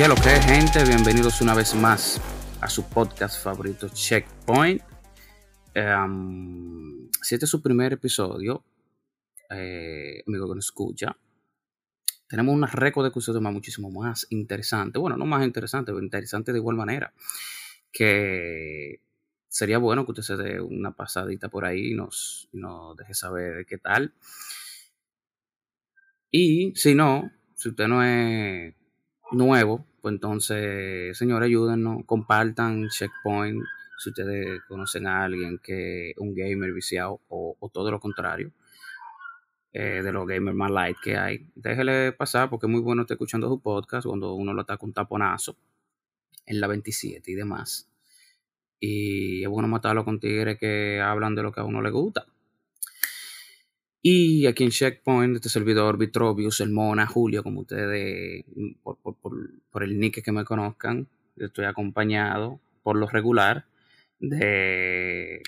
¿Qué lo que gente? Bienvenidos una vez más a su podcast favorito, Checkpoint. Em, si este es su primer episodio, eh, amigo que nos escucha, tenemos una récord de episodios más muchísimo más interesante. Bueno, no más interesante, pero interesante de igual manera. Que sería bueno que usted se dé una pasadita por ahí y nos, nos deje saber qué tal. Y si no, si usted no es nuevo, pues entonces, señores, ayúdennos, compartan Checkpoint si ustedes conocen a alguien que un gamer viciado o, todo lo contrario. Eh, de los gamers más light que hay. Déjele pasar porque es muy bueno estar escuchando su podcast cuando uno lo está con taponazo en la 27 y demás. Y es bueno matarlo con tigres que hablan de lo que a uno le gusta. Y aquí en Checkpoint, este servidor Vitrovius, el Mona, Julio, como ustedes, por, por, el nick que me conozcan, estoy acompañado por lo regular de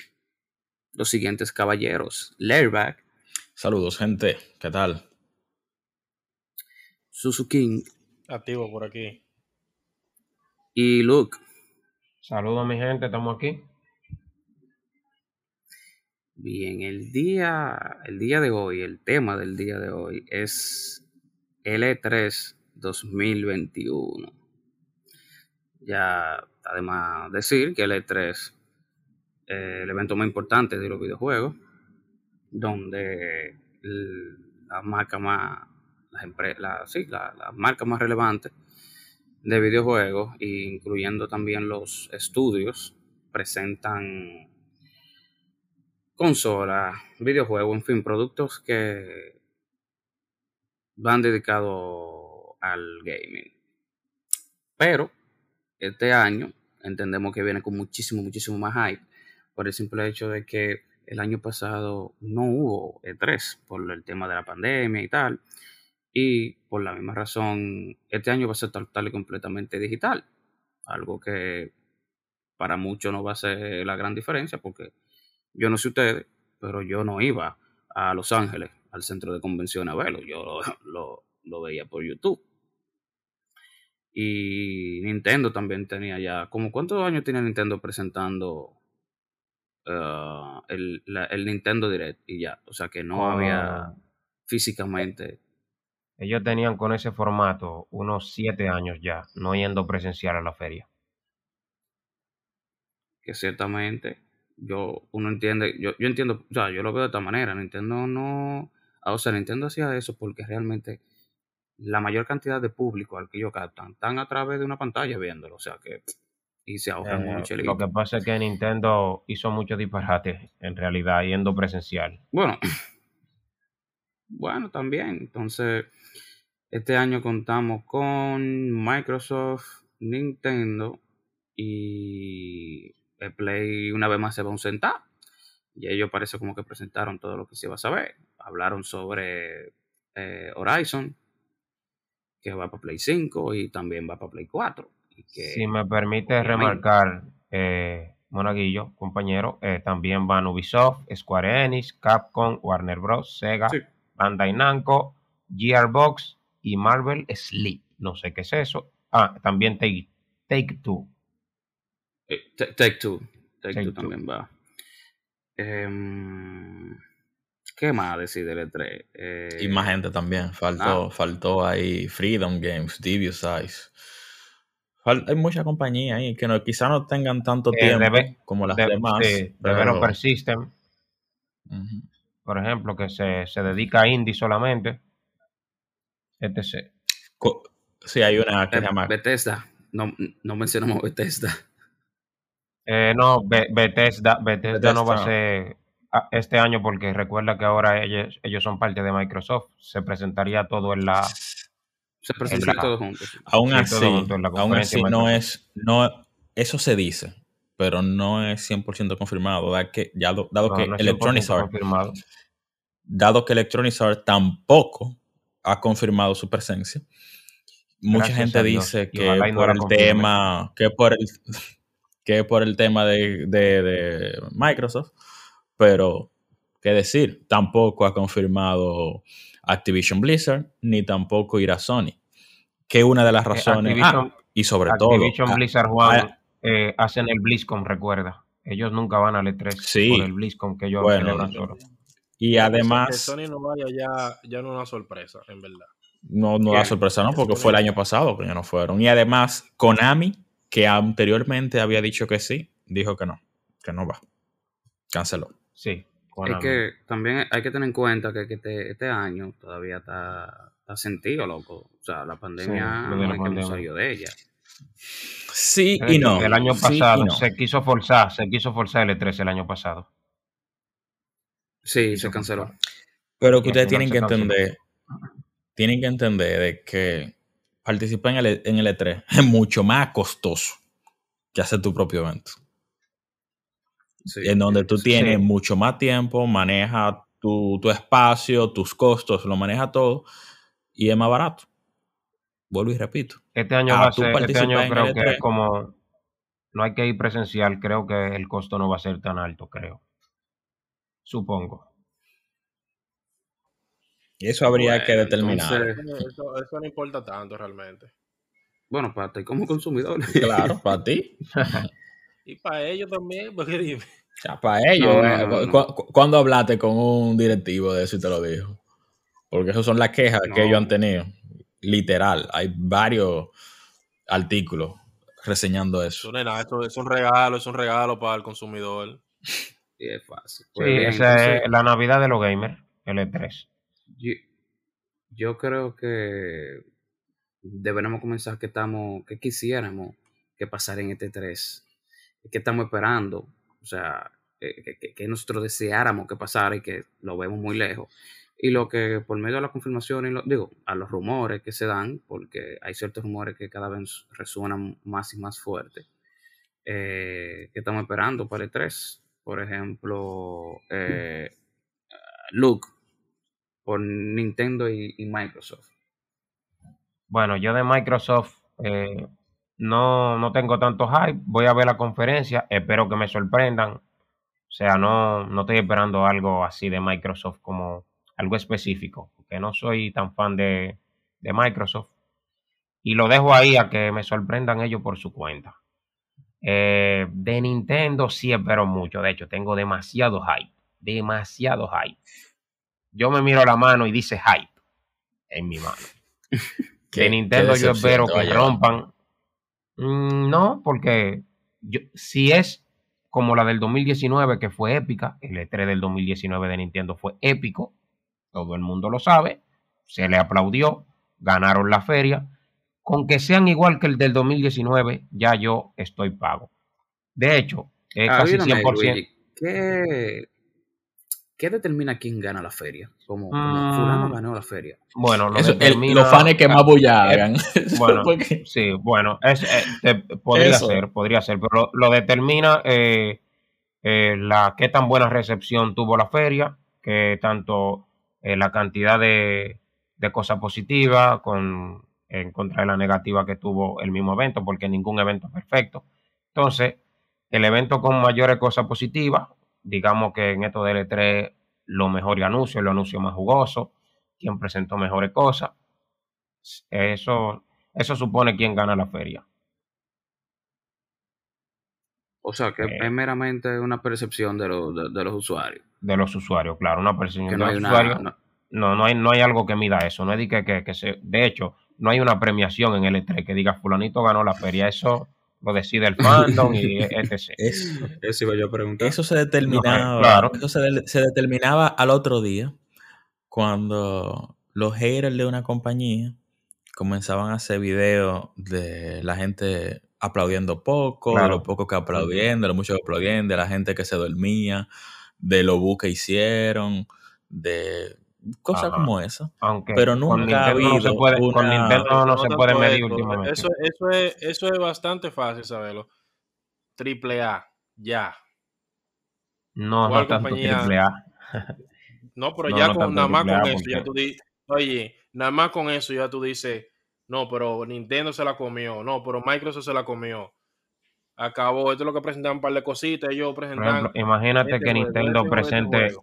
los siguientes caballeros. Lairback. Saludos, gente. ¿Qué tal? Suzuki. Activo por aquí. Y Luke. Saludos, mi gente. Estamos aquí. Bien, el día, el día de hoy, el tema del día de hoy es L3 2021. Ya además decir que L3 es el evento más importante de los videojuegos, donde las marcas más, las, sí, las marcas más relevantes de videojuegos, incluyendo también los estudios, presentan consolas, videojuegos, en fin, productos que van dedicados al gaming. Pero este año entendemos que viene con muchísimo, muchísimo más hype por el simple hecho de que el año pasado no hubo E3 por el tema de la pandemia y tal. Y por la misma razón, este año va a ser total y completamente digital. Algo que para muchos no va a ser la gran diferencia porque yo no sé ustedes, pero yo no iba a Los Ángeles, al centro de convención a verlo. Yo lo, veía por YouTube. Y Nintendo también tenía ya, como cuántos años tiene Nintendo presentando uh, el, Nintendo Direct y ya. O sea que no había físicamente. Ellos tenían con ese formato unos siete años ya, no yendo presencial a la feria. Que ciertamente yo, uno entiende, yo, yo entiendo, o sea, yo lo veo de esta manera, Nintendo no, o sea, Nintendo hacía eso porque realmente la mayor cantidad de público al que ellos captan están a través de una pantalla viéndolo, o sea que y se ahorran eh, mucho. Lo que pasa es que Nintendo hizo muchos disparates en realidad yendo presencial. Bueno, bueno, también. Entonces, este año contamos con Microsoft, Nintendo y el Play una vez más se va a ausentar. Y ellos parece como que presentaron todo lo que se iba a saber. Hablaron sobre eh, Horizon, que va para Play 5 y también va para Play 4. si me permite remarcar, eh, Monaguillo, compañero, eh, también van Ubisoft, Square Enix, Capcom, Warner Bros., Sega, Bandai Namco, Gearbox y Marvel Sleep. No sé qué es eso. Ah, también Take, Take Two. Eh, take Two. Take, Two también va. Em, ¿Qué más decir del E3? Eh, y más gente también. Faltó, faltó ahí Freedom Games, Devious Size. hay mucha compañía ahí que no, quizá no tengan tanto eh, tiempo como las demás. Sí, pero... System, por ejemplo, que se, se, dedica a indie solamente. etc. Sí, hay una que se llama... Bethesda. No, no mencionamos Bethesda. Eh, no, Bethesda, Bethesda, no va a ser este año porque recuerda que ahora ellos, ellos son parte de Microsoft. Se presentaría todo en la. Se presentaría todo juntos. Aún así, aún así no es. No, eso se dice, pero no es 100% confirmado. Dado que, ya, dado que Electronic Arts. Dado que Electronic Arts tampoco ha confirmado su presencia. Mucha gente dice que por el tema. Que por el que por el tema de, Microsoft, pero qué decir, tampoco ha confirmado Activision Blizzard, ni tampoco irá Sony. Que una de las eh, razones. Activision, Y sobre todo. Activision Blizzard Juan, eh, hacen el BlizzCon, recuerda. Ellos nunca van al E3 sí, por el BlizzCon que ellos bueno, solo. Y además. Que Sony no vaya ya, ya no es una sorpresa, en verdad. No, no da sorpresa, no, porque fue el año pasado que ya no fueron. Y además, Konami, que anteriormente había dicho que sí, dijo que no, que no va. Canceló. Sí. Es que también hay que tener en cuenta que, este, este, año todavía está, está, sentido, loco. O sea, la pandemia no hay que salió de ella. Sí y no. El año pasado se quiso forzar, se quiso forzar el E3 el año pasado. Sí, se canceló. Pero que ustedes tienen que entender, tienen que entender de que participar en el, en el E3 es mucho más costoso que hacer tu propio evento. en donde tú tienes mucho más tiempo, maneja tu, tu, espacio, tus costos, lo maneja todo y es más barato. Vuelvo y repito. Este año va a ser, este año creo que es como no hay que ir presencial, creo que el costo no va a ser tan alto, creo. Supongo. Y eso habría que determinar. eso, no importa tanto realmente. Bueno, para ti como consumidor. Claro, para ti. y para ellos también, porque dime. para ellos. Eh, ¿Cuándo hablaste con un directivo de eso y te lo dijo? Porque esas son las quejas que ellos han tenido. Literal. Hay varios artículos reseñando eso. Eso es un regalo, es un regalo para el consumidor. Sí, es fácil. sí, pues esa es la Navidad de los gamers, el E3. Yo, creo que deberíamos comenzar que estamos, que quisiéramos que pasara en este 3, que estamos esperando, o sea, que, nosotros deseáramos que pasara y que lo vemos muy lejos. Y lo que por medio de la confirmación, y digo, a los rumores que se dan, porque hay ciertos rumores que cada vez resuenan más y más fuerte, eh, que estamos esperando para el 3. Por ejemplo, eh, Luke por Nintendo y, Microsoft? Bueno, yo de Microsoft eh, no, no tengo tanto hype. Voy a ver la conferencia. Espero que me sorprendan. O sea, no, no estoy esperando algo así de Microsoft como algo específico. Porque no soy tan fan de, de Microsoft. Y lo dejo ahí a que me sorprendan ellos por su cuenta. Eh, de Nintendo sí espero mucho. De hecho, tengo demasiado hype. Demasiado hype yo me miro la mano y dice hype en mi mano. de Nintendo yo espero que rompan. Mm, no, porque si es como la del 2019 que fue épica, el E3 del 2019 de Nintendo fue épico, todo el mundo lo sabe, se le aplaudió, ganaron la feria, con que sean igual que el del 2019, ya yo estoy pago. De hecho, es casi 100%. ¿Qué, ¿Qué determina quién gana la feria? Como, fulano mm. ganó la feria. Bueno, lo los fans que más bulla hagan. Bueno, sí, bueno, es, eh, podría ser, podría ser, pero lo, determina eh, eh, la qué tan buena recepción tuvo la feria, que tanto la cantidad de, de cosas positivas con en contra de la negativa que tuvo el mismo evento, porque ningún evento es perfecto. Entonces, el evento con mayores cosas positivas digamos que en esto del E3 lo mejor y anuncio, lo anuncio más jugoso, quien presentó mejores cosas. Eso, eso supone quién gana la feria. O sea, que eh. es meramente una percepción de, de, los usuarios. De los usuarios, claro, una percepción de los usuarios. No. no, hay, no hay algo que mida eso. No es de que, que, que se. De hecho, no hay una premiación en el E3 que diga Fulanito ganó la feria. Eso lo decide el fandom y etc. Eso, eso iba yo a preguntar. Eso se determinaba, eso se, determinaba al otro día cuando los haters de una compañía comenzaban a hacer videos de la gente aplaudiendo poco, de lo poco que aplaudían, de lo mucho que aplaudían, de la gente que se dormía, de lo bu que hicieron, de cosas como esa. Aunque pero nunca ha habido no se puede, con Nintendo no, se puede medir últimamente. Eso, eso, es, eso es bastante fácil saberlo. Triple A, ya. No, no tanto triple A. no, pero ya con, nada más con eso, ya tú dices, oye, nada más con eso ya tú dices, no, pero Nintendo se la comió, no, pero Microsoft se la comió. Acabó, esto es lo que presentan un par de cositas, ellos presentan. imagínate este que Nintendo este presente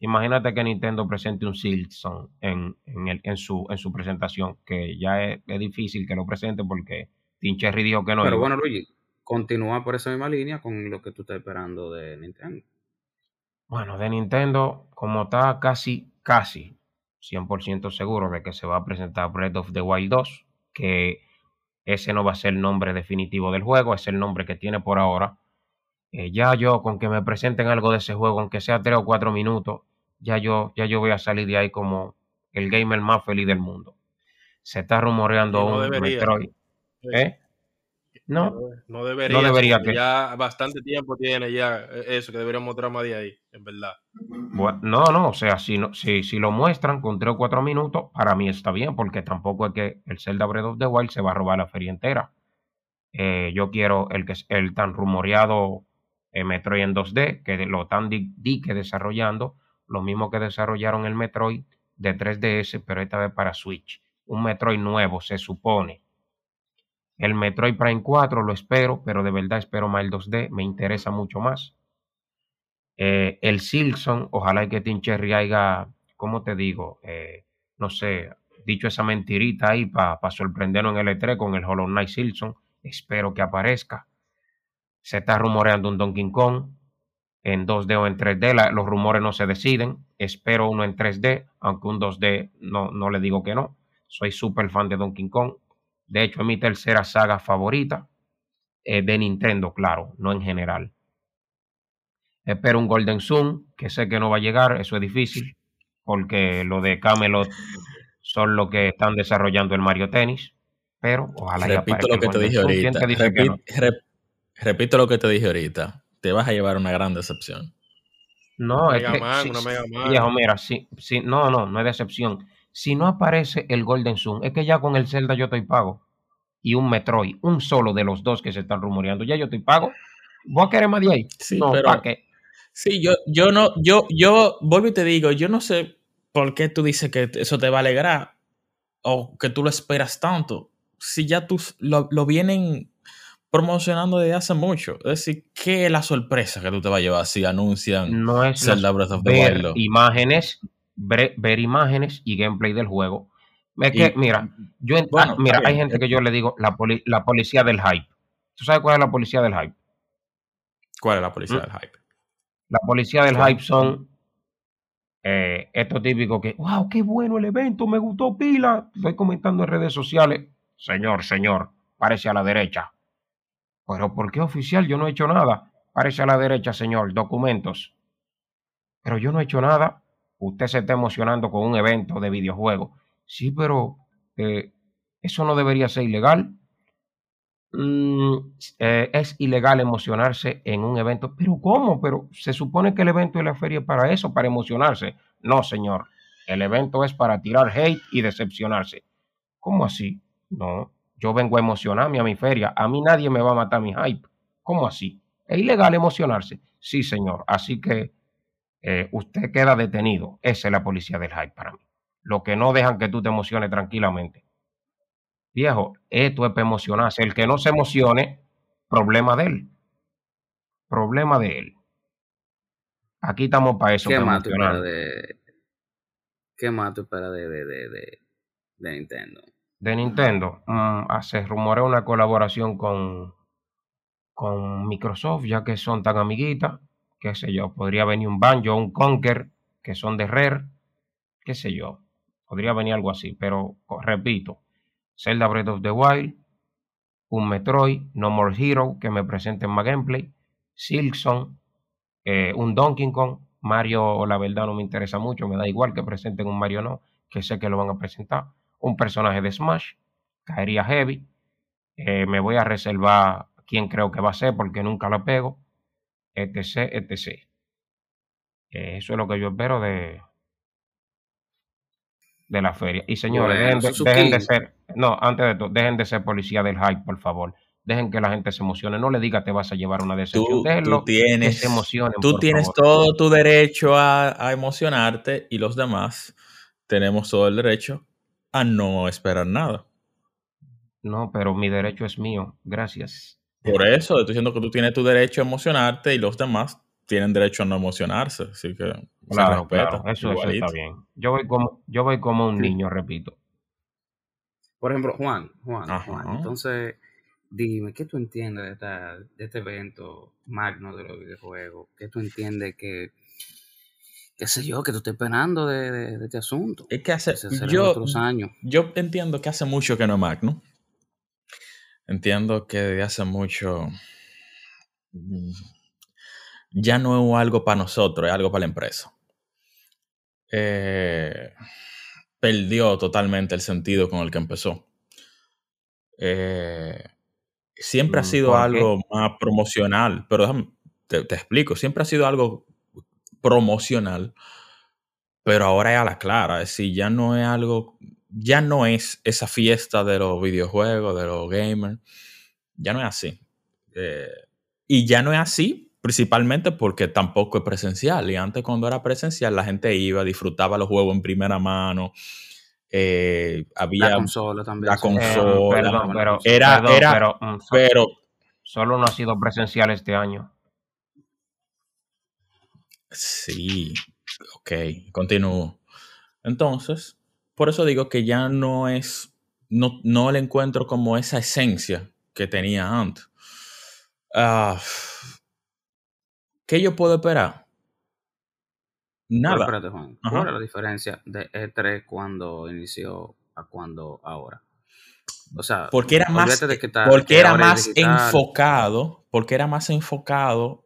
Imagínate que Nintendo presente un Silson en, en, su, en su presentación, que ya es, difícil que lo presente porque Team Cherry dijo que no. Pero bueno, Luigi, continúa por esa misma línea con lo que tú estás esperando de Nintendo. Bueno, de Nintendo, como está casi, casi 100% seguro de que se va a presentar Breath of the Wild 2, que ese no va a ser el nombre definitivo del juego, es el nombre que tiene por ahora. Eh, ya yo, con que me presenten algo de ese juego, aunque sea 3 o 4 minutos, ya yo, ya yo voy a salir de ahí como el gamer más feliz del mundo. Se está rumoreando un Metroid. ¿Eh? No, no debería. No debería que... Ya bastante tiempo tiene ya e, eso, que debería mostrar más de ahí, en verdad. no, no, o sea, si, no, si, si lo muestran con 3 o 4 minutos, para mí está bien, porque tampoco es que el Zelda Breath of the Wild se va a robar la feria entera. Eh, yo quiero el, que, el tan rumoreado eh, Metroid en 2D, que lo están di, desarrollando, lo mismo que desarrollaron el Metroid de 3DS, pero esta vez para Switch. Un Metroid nuevo, se supone el Metroid Prime 4 lo espero, pero de verdad espero más el 2D, me interesa mucho más. Eh, el Silson, ojalá que Tim Cherry haya, ¿cómo te digo? Eh, no sé, dicho esa mentirita ahí para sorprendernos en el E3 con el Hollow Knight Silson. Espero que aparezca. Se está rumoreando un Donkey Kong en 2D o en 3D. los rumores no se deciden. Espero uno en 3D, aunque un 2D no, no le digo que no. Soy súper fan de Donkey Kong. De hecho, es mi tercera saga favorita eh, de Nintendo, claro, no en general. Espero un Golden Sun, que sé que no va a llegar, eso es difícil, porque lo de Camelot son lo que están desarrollando el Mario Tennis. Pero ojalá Repito lo que te dije ahorita. repito lo que te dije ahorita. Te vas a llevar una gran decepción. No, es que, Viejo, mira, sí, sí, no, no, no es decepción si no aparece el Golden Sun, es que ya con el Zelda yo estoy pago. Y un Metroid, un solo de los dos que se están rumoreando, ya yo estoy pago. ¿Vos querés más de ahí? Sí, no, pero, qué? Sí, yo, yo no, yo, yo, vuelvo y te digo, yo no sé por qué tú dices que eso te va a alegrar o que tú lo esperas tanto. Si ya tú lo, vienen promocionando desde hace mucho. Es decir, ¿qué es la sorpresa que tú te vas a llevar si anuncian no es Zelda Breath of the Wild? Imágenes ver, imágenes y gameplay del juego. Es que, mira, yo ah, mira, hay gente que yo le digo la, la policía del hype. ¿Tú sabes cuál es la policía del hype? ¿Cuál es la policía ¿Mm? del hype? La policía del hype son eh, estos típicos que, wow, qué bueno el evento, me gustó pila. Estoy comentando en redes sociales. Señor, señor, parece a la derecha. Pero ¿por qué oficial? Yo no he hecho nada. Parece a la derecha, señor, documentos. Pero yo no he hecho nada usted se está emocionando con un evento de videojuegos. Sí, pero eh, eso no debería ser ilegal. Mm, eh, es ilegal emocionarse en un evento. Pero ¿cómo? Pero se supone que el evento de la feria es para eso, para emocionarse. No, señor. El evento es para tirar hate y decepcionarse. ¿Cómo así? No, yo vengo a emocionarme a mi feria. A mí nadie me va a matar mi hype. ¿Cómo así? ¿Es ilegal emocionarse? Sí, señor. Así que eh, usted queda detenido. Esa es la policía del hype para mí. Lo que no dejan que tú te emociones tranquilamente. Viejo, esto es para emocionarse. El que no se emocione, problema de él. Problema de él. Aquí estamos para eso. ¿Qué más tú de... ¿Qué más tú esperas de, de, de, de, Nintendo? De Nintendo. Hace rumorea una colaboración con, con Microsoft, ya que son tan amiguitas qué sé yo, podría venir un Banjo, un Conker, que son de Rare, qué sé yo, podría venir algo así, pero repito, Zelda Breath of the Wild, un Metroid, No More Hero, que me presenten más gameplay, Silkson, eh, un Donkey Kong, Mario, la verdad no me interesa mucho, me da igual que presenten un Mario no, que sé que lo van a presentar, un personaje de Smash, caería heavy, eh, me voy a reservar quién creo que va a ser porque nunca lo pego, etc, etc. Eso es lo que yo espero de, de la feria. Y señores, dejen, de, ser, no, antes de todo, dejen de ser policía del hype, por favor. Dejen que la gente se emocione. No le diga te vas a llevar una decepción. Tú, tienes, tú tienes todo tu derecho a, a, emocionarte y los demás tenemos todo el derecho a no esperar nada. No, pero mi derecho es mío. Gracias. Por eso, estoy diciendo que tú tienes tu derecho a emocionarte y los demás tienen derecho a no emocionarse. Así que claro, Eso, está bien. Yo voy como, yo voy como un niño, repito. Por ejemplo, Juan, Juan, Juan. Entonces, dime, ¿qué tú entiendes de, esta, de este evento magno de los videojuegos? ¿Qué tú entiendes que, qué sé yo, que tú estés esperando de, este asunto? Es que hace, yo, otros años. yo entiendo que hace mucho que no es magno. Entiendo que hace mucho mm, ya no es algo para nosotros, es algo para la empresa. Eh, perdió totalmente el sentido con el que empezó. Eh, siempre ha mm, sido algo más promocional, pero déjame, te, explico, siempre ha sido algo promocional, pero ahora es a la clara, es decir, ya no es algo, ya no es esa fiesta de los videojuegos, de los gamers, ya no es así. Eh, y ya no es así principalmente porque tampoco es presencial. Y antes cuando era presencial la gente iba, disfrutaba los juegos en primera mano, eh, había la consola también. La consola. perdón, pero, era, era, pero, solo no ha sido presencial este año. Sí, ok, continúo. Entonces, por eso digo que ya no es, no, no le encuentro como esa esencia que tenía antes. Ah, ¿Qué yo puedo esperar? Nada. ¿Cuál es la diferencia de E3 cuando inició a cuando ahora? O sea, porque era más, porque era más enfocado, porque era más enfocado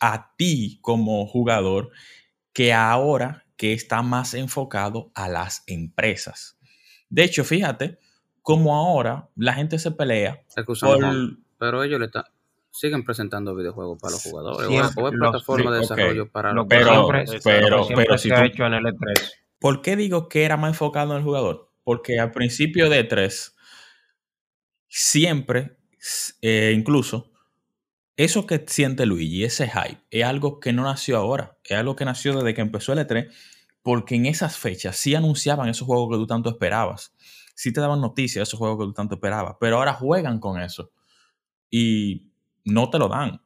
a ti como jugador que ahora que está más enfocado a las empresas. De hecho, fíjate cómo ahora la gente se pelea. pero ellos le están siguen presentando videojuegos para los jugadores o es plataforma de desarrollo para los pero, pero, pero, si se ha hecho en el E3. ¿Por qué digo que era más enfocado en el jugador? Porque al principio de E3 siempre, eh, incluso, eso que siente Luigi, ese hype, es algo que no nació ahora, es algo que nació desde que empezó el E3, porque en esas fechas sí anunciaban esos juegos que tú tanto esperabas, sí te daban noticias de esos juegos que tú tanto esperabas, pero ahora juegan con eso. Y no te lo dan.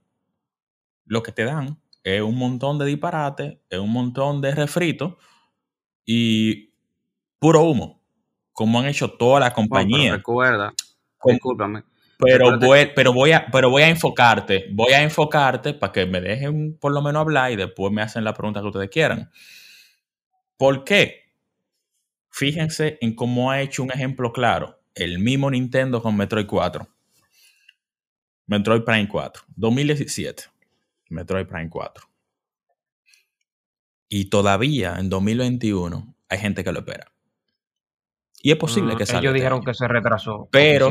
Lo que te dan es un montón de disparate, es un montón de refritos y puro humo, como han hecho toda la compañía. recuerda, discúlpame. Pero voy, pero, voy a, pero voy a enfocarte, voy a enfocarte para que me dejen por lo menos hablar y después me hacen la pregunta que ustedes quieran. ¿Por qué? Fíjense en cómo ha hecho un ejemplo claro el mismo Nintendo con Metroid 4. Metroid Prime 4, 2017. Metroid Prime 4. Y todavía en 2021 hay gente que lo espera. Y es posible mm, que salga. Ellos este dijeron que se retrasó pero,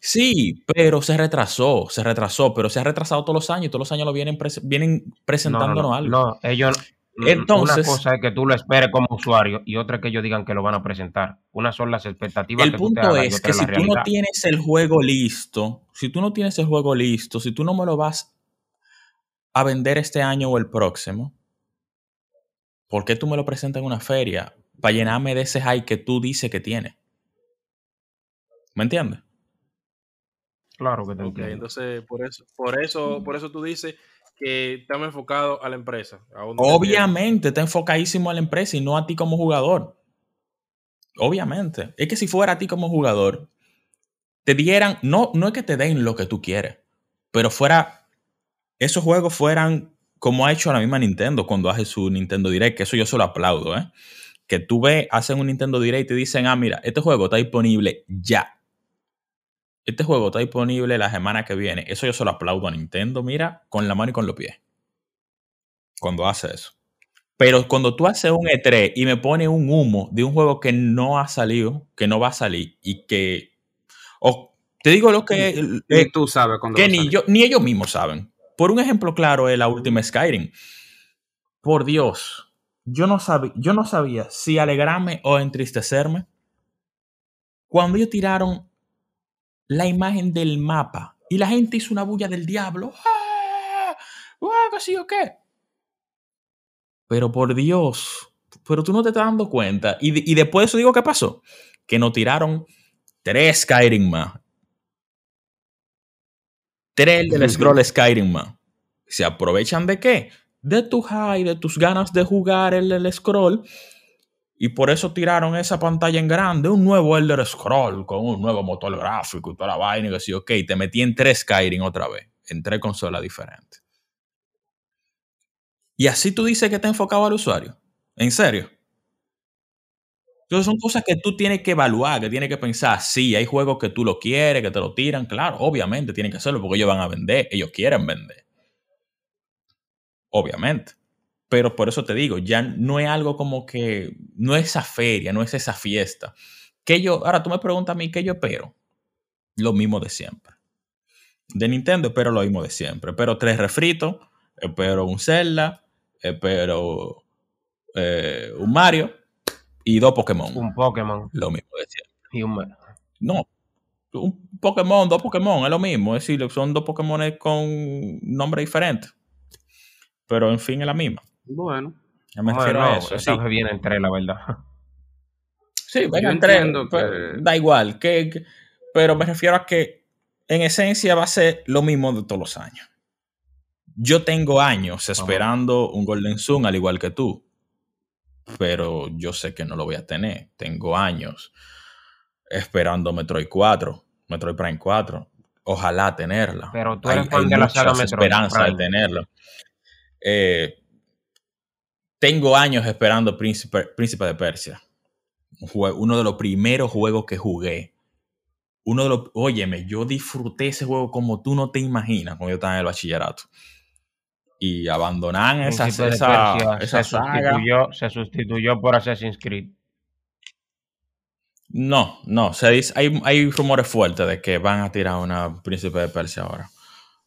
Sí, pero se retrasó, se retrasó, pero se ha retrasado todos los años, todos los años lo vienen, vienen presentándonos algo. No, ellos, entonces, una cosa es que tú lo esperes como usuario y otra es que ellos digan que lo van a presentar. Una son las expectativas. El que punto tú es que si tú no tienes el juego listo, si tú no tienes el juego listo, si tú no me lo vas a vender este año o el próximo, ¿por qué tú me lo presentas en una feria para llenarme de ese hype que tú dices que tiene? ¿Me entiendes? Claro que te entiendo. Entonces, por eso, por eso, por eso tú dices que está enfocado a la empresa. Obviamente, está enfocadísimo a la empresa y no a ti como jugador. Obviamente. Es que si fuera a ti como jugador, te dieran, no, no es que te den lo que tú quieres, pero fuera, esos juegos fueran como ha hecho la misma Nintendo cuando hace su Nintendo Direct, que eso yo solo aplaudo, ¿eh? Que tú ves, hacen un Nintendo Direct y te dicen, ah, mira, este juego está disponible ya este juego está disponible la semana que viene. Eso yo se lo aplaudo a Nintendo, mira, con la mano y con los pies. Cuando hace eso. Pero cuando tú haces un E3 y me pone un humo de un juego que no ha salido, que no va a salir y que. O te digo lo que. Eh, tú sabes cuando Que ni, yo, ni ellos mismos saben. Por un ejemplo claro es la última Skyrim. Por Dios, yo no, sabía, yo no sabía si alegrarme o entristecerme. Cuando ellos tiraron la imagen del mapa y la gente hizo una bulla del diablo. ¡Ah! ¿Qué sí o qué? Pero por Dios, pero tú no te estás dando cuenta. Y, y después de eso digo, ¿qué pasó? Que nos tiraron tres Skyrim más. Tres del scroll Skyrim más. ¿Se aprovechan de qué? De tu high, de tus ganas de jugar el, el scroll. Y por eso tiraron esa pantalla en grande, un nuevo Elder Scroll con un nuevo motor gráfico y toda la vaina. Y que sí, ok, te metí en tres Skyrim otra vez, en tres consolas diferentes. Y así tú dices que está enfocado al usuario. ¿En serio? Entonces son cosas que tú tienes que evaluar, que tienes que pensar. Sí, hay juegos que tú lo quieres, que te lo tiran. Claro, obviamente tienen que hacerlo porque ellos van a vender, ellos quieren vender. Obviamente. Pero por eso te digo, ya no es algo como que, no es esa feria, no es esa fiesta. Que yo, ahora tú me preguntas a mí, ¿qué yo espero? Lo mismo de siempre. De Nintendo espero lo mismo de siempre. Espero tres refritos, espero un Zelda, espero eh, un Mario y dos Pokémon. Un Pokémon. Lo mismo de siempre. Y un... No, un Pokémon, dos Pokémon, es lo mismo. Es decir, son dos Pokémon con nombre diferente. Pero en fin, es la misma. Bueno. Ya me refiero a eso. Sí. viene entre, la verdad. Sí, venga entre. Da igual. Que, pero me refiero a que en esencia va a ser lo mismo de todos los años. Yo tengo años esperando un Golden Sun al igual que tú. Pero yo sé que no lo voy a tener. Tengo años esperando Metroid 4, Metroid Prime 4. Ojalá tenerla. Pero tú eres fan de la saga Metroid esperanza de tenerla. Eh, tengo años esperando Príncipe, Príncipe de Persia. Uno de los primeros juegos que jugué. Uno de los. Óyeme, yo disfruté ese juego como tú no te imaginas cuando yo estaba en el bachillerato. Y abandonan esa, esa, esa se, sustituyó, se sustituyó por Assassin's Creed. No, no. Se dice, hay, hay rumores fuertes de que van a tirar una Príncipe de Persia ahora.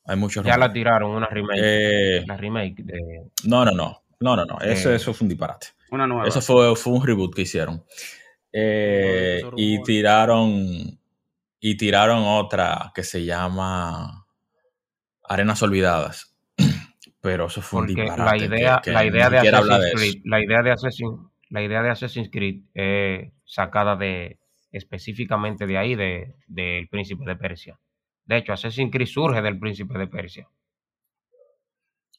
Hay muchos Ya la tiraron, una remake. Eh, la remake de. No, no, no. No, no, no. Eso, eh, eso fue un disparate. Una nueva. Eso fue, fue un reboot que hicieron. Eh, y tiraron. Y tiraron otra que se llama Arenas Olvidadas. Pero eso fue un disparate. La idea, la idea de Assassin's Creed, la idea de Assassin's, la idea de Assassin's Creed es sacada de específicamente de ahí, del de, Príncipe de Persia. De hecho, Assassin's Creed surge del Príncipe de Persia.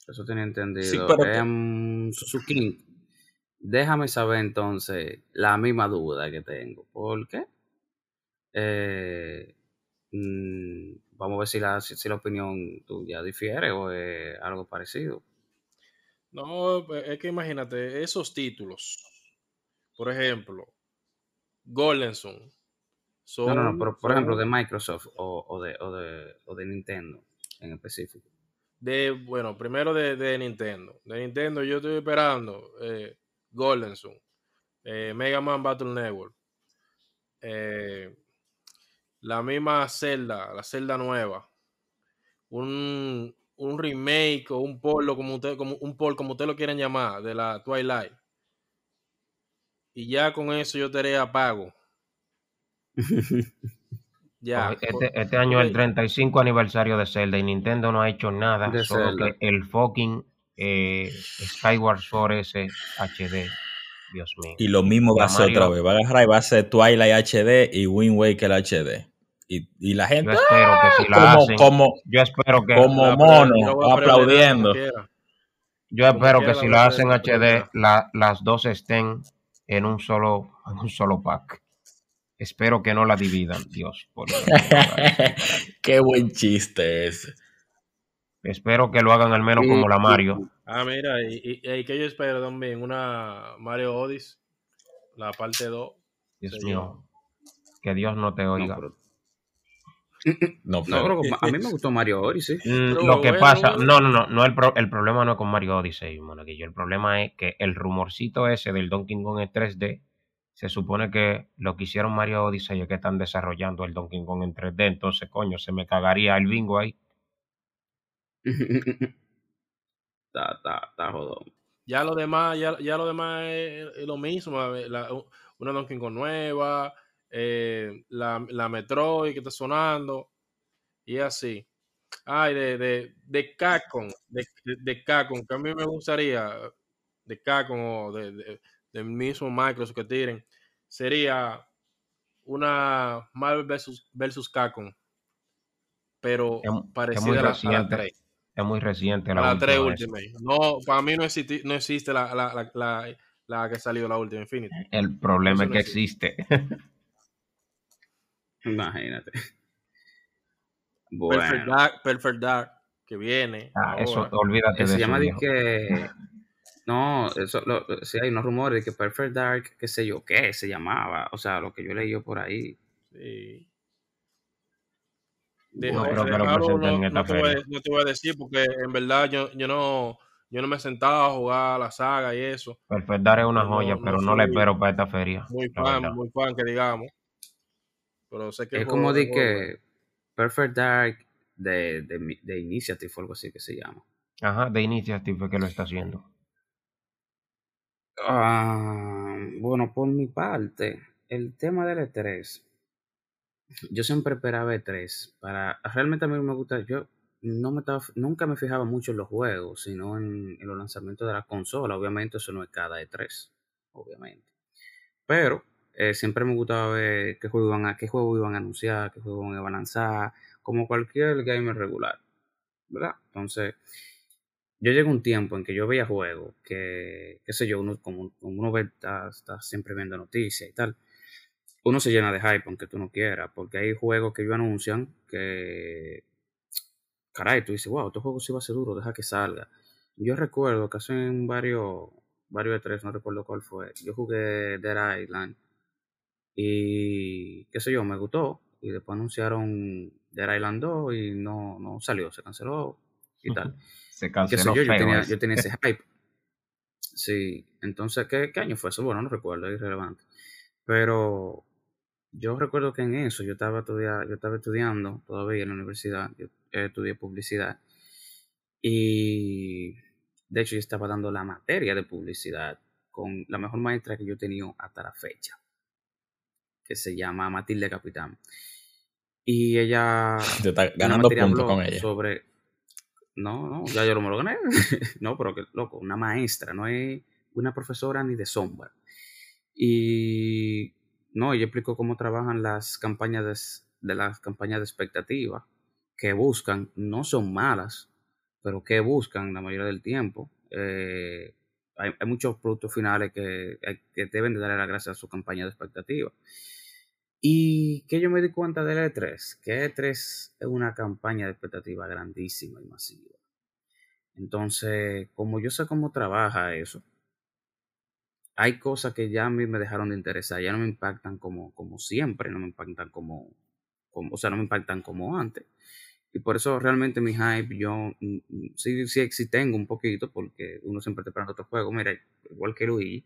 Eso tenía entendido. Sí, pero em, déjame saber entonces la misma duda que tengo. ¿Por qué? Eh, mm, vamos a ver si la, si, la opinión tuya difiere o es algo parecido. No, pues, es que imagínate, esos títulos, por ejemplo, Golden Son. no, no, no, pero por ejemplo de Microsoft o, de, o, de, o de Nintendo en específico. De, bueno, primero de, Nintendo. De Nintendo yo estoy esperando eh, Golden Sun, eh, Mega Man Battle Network, eh, la misma Zelda, la Zelda nueva, un, un remake o un polo como usted, como un pol como usted lo quieren llamar, de la Twilight. Y ya con eso yo te a pago. Ya. Este, este, año es el 35 aniversario de Zelda y Nintendo no ha hecho nada, solo que el fucking eh, Skyward Sword S HD. Dios mío. Y lo mismo va a ser otra vez. Va a agarrar y va a ser Twilight HD y Wind Waker HD. Y, y la gente. Yo espero que si la como, hacen, como, yo espero que. Como mono, aplaudiendo. Yo espero que si la hacen HD, la, las dos estén en un solo, en un solo pack. Espero que no la dividan, Dios. Por Qué buen chiste ese. Espero que lo hagan al menos como la Mario. Ah, mira, y, y, que yo espero también una Mario Odyssey, la parte 2. Dios mío, que Dios no te oiga. No, pero, a mí me gustó Mario Odyssey. Mm, lo que pasa, no, no, no, no el, el, problema no es con Mario Odyssey, monaguillo. El problema es que el rumorcito ese del Donkey Kong en 3D se supone que lo que hicieron Mario Odyssey es que están desarrollando el Donkey Kong en 3D, entonces, coño, se me cagaría el bingo ahí. está, está, está jodón. Ya lo demás, ya, ya lo demás es, lo mismo. una Donkey Kong nueva, eh, la, la, Metroid que está sonando, y así. Ay, de, de, de Capcom, de, de, Capcom, que a mí me gustaría, de Capcom o de del mismo Microsoft que tiren, sería una Marvel versus, versus Capcom, pero parecida a, la 3. Es muy reciente la, 3 Ultimate. No, para mí no existe, no existe la, la, la que ha salido la última Infinity. El problema es que existe. Imagínate. Perfect, Dark, Perfect Dark, que viene. Ah, eso, olvídate de se llama de que. No, eso, lo, sí hay unos rumores de que Perfect Dark, qué sé yo, qué se llamaba. O sea, lo que yo leí por ahí. Sí. no, no, te voy, a decir porque en verdad yo, yo no yo no me sentaba a jugar a la saga y eso. Perfect Dark es una joya, pero no, le espero para esta feria. Muy fan, muy fan que digamos. Pero sé que es como de que Perfect Dark de, de, de, Initiative o algo así que se llama. Ajá, de Initiative que lo está haciendo. Ah, bueno, por mi parte, el tema del E3. Yo siempre esperaba E3 para. Realmente a mí me gusta. Yo no me estaba, nunca me fijaba mucho en los juegos, sino en, en los lanzamientos de la consola. Obviamente, eso no es cada E3, obviamente. Pero eh, siempre me gustaba ver qué juego, iban a, qué juego iban a anunciar, qué juego iban a lanzar, como cualquier gamer regular, ¿verdad? Entonces, yo llegué a un tiempo en que yo veía juegos que, qué sé yo, uno, como, uno ve, está, siempre viendo noticias y tal, uno se llena de hype aunque tú no quieras, porque hay juegos que ellos anuncian que caray, tú dices, wow, este juego sí va a ser duro, deja que salga. Yo recuerdo que hace varios, varios de tres, no recuerdo cuál fue, yo jugué Dead Island y qué sé yo, me gustó. Y después anunciaron Dead Island 2 y no, no salió, se canceló y tal. Se canceló. Yo, yo, tenía, yo tenía ese hype. Sí, entonces, ¿qué, ¿qué, año fue eso? Bueno, no recuerdo, es irrelevante. Pero yo recuerdo que en eso yo estaba, estudiando, yo estaba estudiando todavía en la universidad, yo estudié publicidad y de hecho yo estaba dando la materia de publicidad con la mejor maestra que yo he tenido hasta la fecha, que se llama Matilde Capitán. Y ella... Te está ganando puntos con ella. Sobre... No, no, ya yo lo me lo gané. no, pero que loco, una maestra, no es una profesora ni de sombra. Y no, ella explicó cómo trabajan las campañas de, las campañas de expectativa que buscan, no son malas, pero que buscan la mayoría del tiempo. Eh, hay, muchos productos finales que, que, deben de darle la gracia a su campaña de expectativa. Y que yo me di cuenta del E3, que E3 es una campaña de expectativa grandísima y masiva. Entonces, como yo sé cómo trabaja eso, hay cosas que ya a mí me dejaron de interesar, ya no me impactan como, como siempre, no me impactan como, o sea, no me impactan como antes. Y por eso realmente mi hype, yo mm, mm, sí, sí, sí tengo un poquito, porque uno siempre está esperando otro juego. Mira, igual que Luis,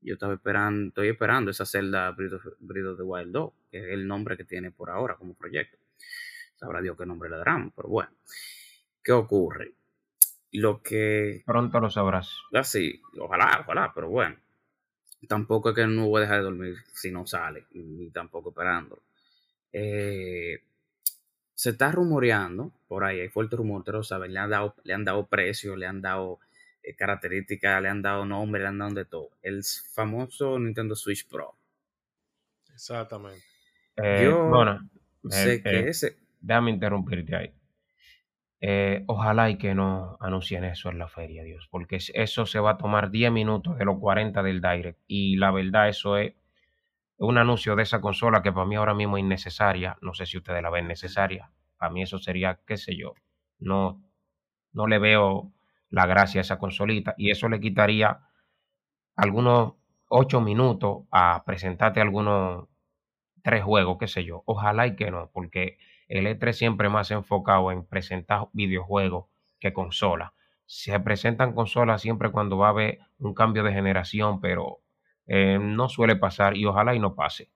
yo estaba esperando, estoy esperando esa celda Breath of the Wild 2, que es el nombre que tiene por ahora como proyecto. Sabrá Dios qué nombre le darán, pero bueno. ¿Qué ocurre? Lo que... Pronto lo sabrás. Así, ah, ojalá, ojalá, pero bueno tampoco es que no voy a dejar de dormir si no sale, ni tampoco esperando. Eh, se está rumoreando, por ahí hay fuerte rumor, pero saben, le han dado, le han dado precio, le han dado eh, características, le han dado nombre, le han dado de todo. El famoso Nintendo Switch Pro. Exactamente. Eh, Yo bueno, sé que ese. Déjame interrumpirte ahí. Eh, ojalá y que no anuncien eso en la feria, Dios, porque eso se va a tomar 10 minutos de los 40 del Direct. Y la verdad, eso es un anuncio de esa consola que para mí ahora mismo es innecesaria. No sé si ustedes la ven necesaria. Para mí eso sería, qué sé yo, no, no le veo la gracia a esa consolita. Y eso le quitaría algunos 8 minutos a presentarte algunos tres juegos, qué sé yo. Ojalá y que no, porque el E3 siempre más enfocado en presentar videojuegos que consolas. Se presentan consolas siempre cuando va a haber un cambio de generación, pero eh, no suele pasar y ojalá y no pase.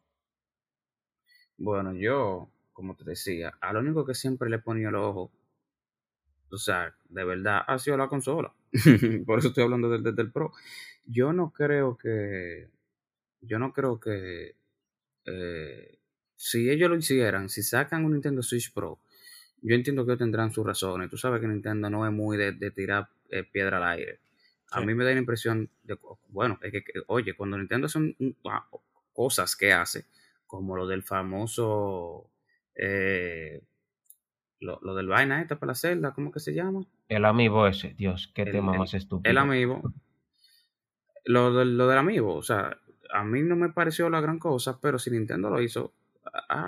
Bueno, yo, como te decía, a lo único que siempre le ponía el ojo, o sea, de verdad, ha sido la consola. Por eso estoy hablando del, del, Pro. Yo no creo que, yo no creo que eh, si ellos lo hicieran, si sacan un Nintendo Switch Pro, yo entiendo que ellos tendrán sus razones. Tú sabes que Nintendo no es muy de, tirar eh, piedra al aire. A mí me da la impresión de, bueno, es que, oye, cuando Nintendo son cosas que hace, como lo del famoso, eh, lo, del vaina esta para la celda, ¿cómo que se llama? El amigo ese, Dios, qué tema más estúpido. El amigo, Lo, lo del amigo, o sea, a mí no me pareció la gran cosa, pero si Nintendo lo hizo,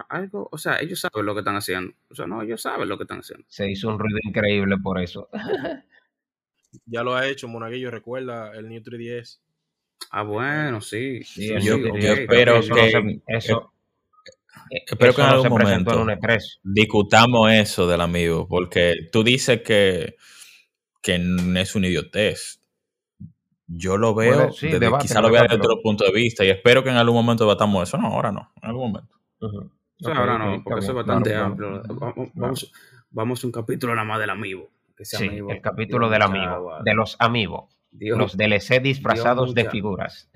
algo, o sea, ellos saben lo que están haciendo. O sea, no, ellos saben lo que están haciendo. Se hizo un ruido increíble por eso. ya lo ha hecho, Monaguillo, recuerda el New 3DS. Ah, bueno, sí. yo, espero que eso, espero que en algún momento discutamos eso del amigo, porque tú dices que, que es un idiotez. Yo lo veo, quizá lo vea desde otro punto de vista y espero que en algún momento debatamos eso. No, ahora no, en algún momento. ahora no, porque eso es bastante amplio. Vamos, vamos, a un capítulo nada más del amigo. sí, el capítulo del amigo, de los amigos. los DLC disfrazados de figuras.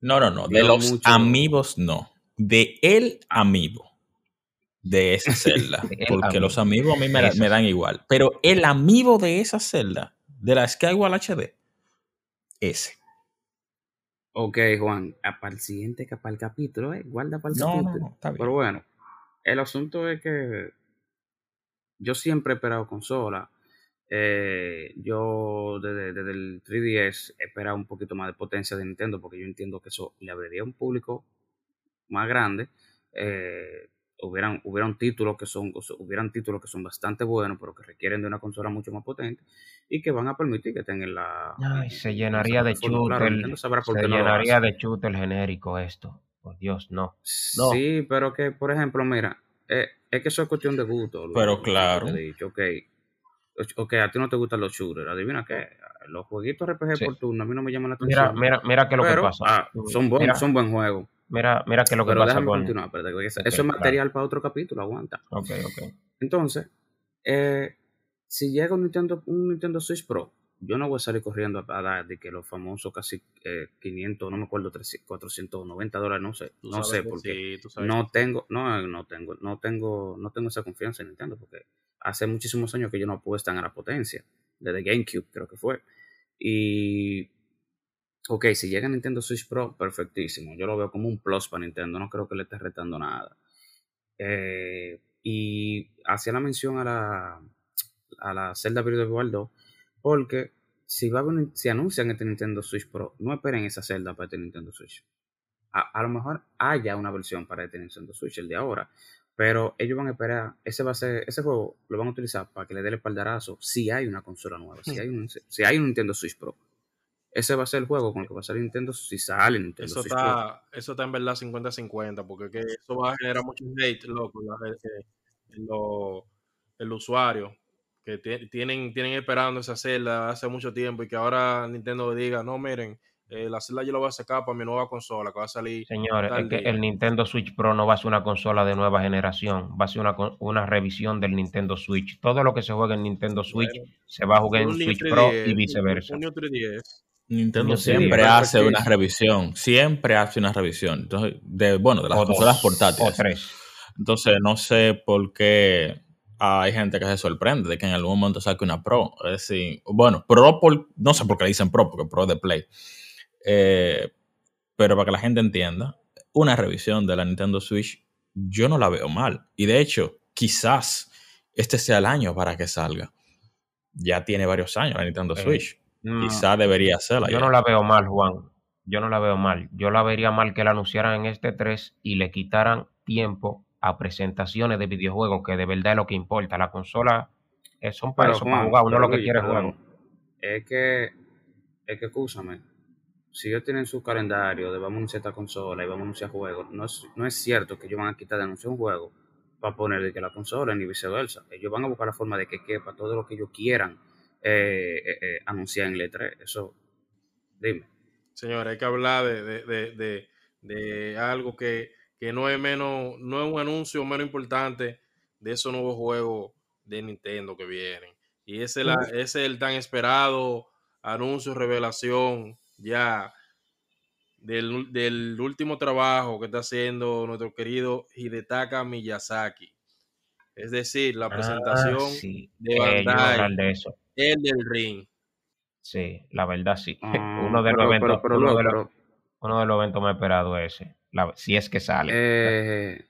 No, no, no, de los amigos no. De el amigo de esa celda. porque los amigos a mí me, me, dan igual. Pero el amigo de esa celda, de la Skyward HD, ese. Ok, Juan, para el siguiente, para el capítulo, ¿eh? guarda para el capítulo. Pero bueno, el asunto es que yo siempre he esperado consola. Eh, yo desde, el 3DS he esperado un poquito más de potencia de Nintendo porque yo entiendo que eso le abriría un público más grande. Eh, hubieran, hubieran títulos que son hubieran títulos que son bastante buenos pero que requieren de una consola mucho más potente y que van a permitir que tengan la Ay, se llenaría de shooter se llenaría de shooter genérico esto por Dios no. sí pero que por ejemplo mira eh, es que eso es cuestión de gusto pero claro dicho, okay. ok a ti no te gustan los shooters adivina qué los jueguitos RPG por turno a mí no me llaman la atención mira mira mira qué lo que pasa ah, son buenos son buen juego Mira, mira que lo que pasa con... continuar, eso es material para otro capítulo, aguanta. Ok, ok. Entonces, eh, si llega un Nintendo, un Nintendo Switch Pro, yo no voy a salir corriendo a, dar de que los famosos casi 500, eh, no me acuerdo, 490 dólares, no sé, no sé, porque no tengo, no, no tengo, no tengo, no tengo esa confianza en Nintendo, porque hace muchísimos años que yo no apuestan a la potencia, desde GameCube creo que fue, y Ok, si llega Nintendo Switch Pro, perfectísimo. Yo lo veo como un plus para Nintendo, no creo que le esté retando nada. Eh, y hacía la mención a la, a la Zelda Breath of the Wild 2, porque si, va si anuncian este Nintendo Switch Pro, no esperen esa Zelda para este Nintendo Switch. A, lo mejor haya una versión para este Nintendo Switch, el de ahora, pero ellos van a esperar, ese va a ser, ese juego lo van a utilizar para que le dé el espaldarazo si hay una consola nueva, si hay un, si hay un Nintendo Switch Pro ese va a ser el juego con el que va a salir Nintendo si sale Nintendo. Eso, está, eso está en verdad 50-50, porque eso va a generar mucho hate, loco, en, el usuario, que tienen, tienen esperando esa celda hace mucho tiempo y que ahora Nintendo diga, no, miren, eh, la celda yo la voy a sacar para mi nueva consola, que va a salir. Señores, es que el Nintendo Switch Pro no va a ser una consola de nueva generación, va a ser una, una revisión del Nintendo Switch. Todo lo que se juega en Nintendo Switch se va a jugar en Switch Pro y viceversa. Nintendo siempre hace una revisión, siempre hace una revisión. Entonces, de, bueno, de las consolas portátiles. Entonces, no sé por qué hay gente que se sorprende de que en algún momento saque una Pro. Es decir, bueno, Pro, por, no sé por qué le dicen Pro, porque Pro es de Play. Eh, pero para que la gente entienda, una revisión de la Nintendo Switch, yo no la veo mal. Y de hecho, quizás este sea el año para que salga. Ya tiene varios años la Nintendo eh, Switch. Quizá debería ser. Yo no la veo mal, Juan. Yo no la veo mal. Yo la vería mal que la anunciaran en este 3 y le quitaran tiempo a presentaciones de videojuegos, que de verdad es lo que importa. La consola es son para eso, para jugar. Uno lo que quiere jugar. Es que, es que, escúchame, si ellos tienen su calendario de vamos a anunciar esta consola y vamos a anunciar juegos, no es, no es cierto que ellos van a quitar de anunciar un juego para ponerle que la consola ni viceversa. Ellos van a buscar la forma de que quepa todo lo que ellos quieran eh, eh, eh, anunciar en letra. Eso, dime. Señor, hay que hablar de, algo que, no es menos, no es un anuncio menos importante de esos nuevos juegos de Nintendo que vienen. Y ese, la, es el tan esperado anuncio, revelación ya del, del, último trabajo que está haciendo nuestro querido Hidetaka Miyazaki. Es decir, la ah, presentación de Bandai. de eso. El del ring. Sí, la verdad sí. Ah, uno, de los eventos, uno, de los, uno, de los, eventos más esperados ese. si es que sale. Eh,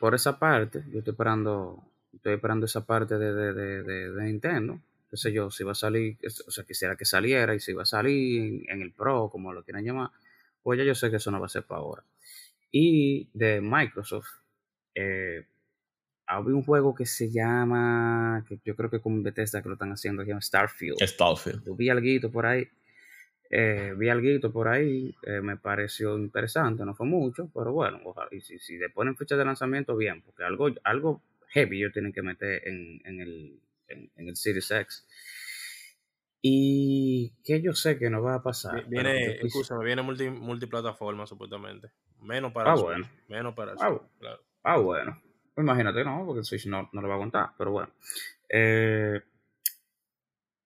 por esa parte, yo estoy esperando, estoy esperando esa parte de, de, de, de Nintendo. qué sé yo, si va a salir, o sea, quisiera que saliera y si va a salir en, el Pro, como lo quieran llamar, pues ya yo sé que eso no va a ser para ahora. Y de Microsoft, eh, había un juego que se llama, que yo creo que con Bethesda que lo están haciendo, que se llama Starfield. Starfield. Yo vi algo por ahí, eh, vi algo por ahí, eh, me pareció interesante, no fue mucho, pero bueno, ojalá, y si, si le ponen fecha de lanzamiento, bien, porque algo, algo heavy ellos tienen que meter en, en el, en, el Series X. Y que yo sé que no va a pasar. Viene, escúchame, viene multi, multiplataforma supuestamente. Menos para ah, bueno. Menos para ah, claro. ah, bueno. Imagínate, no, porque el Switch no, no lo va a aguantar, pero bueno. Eh,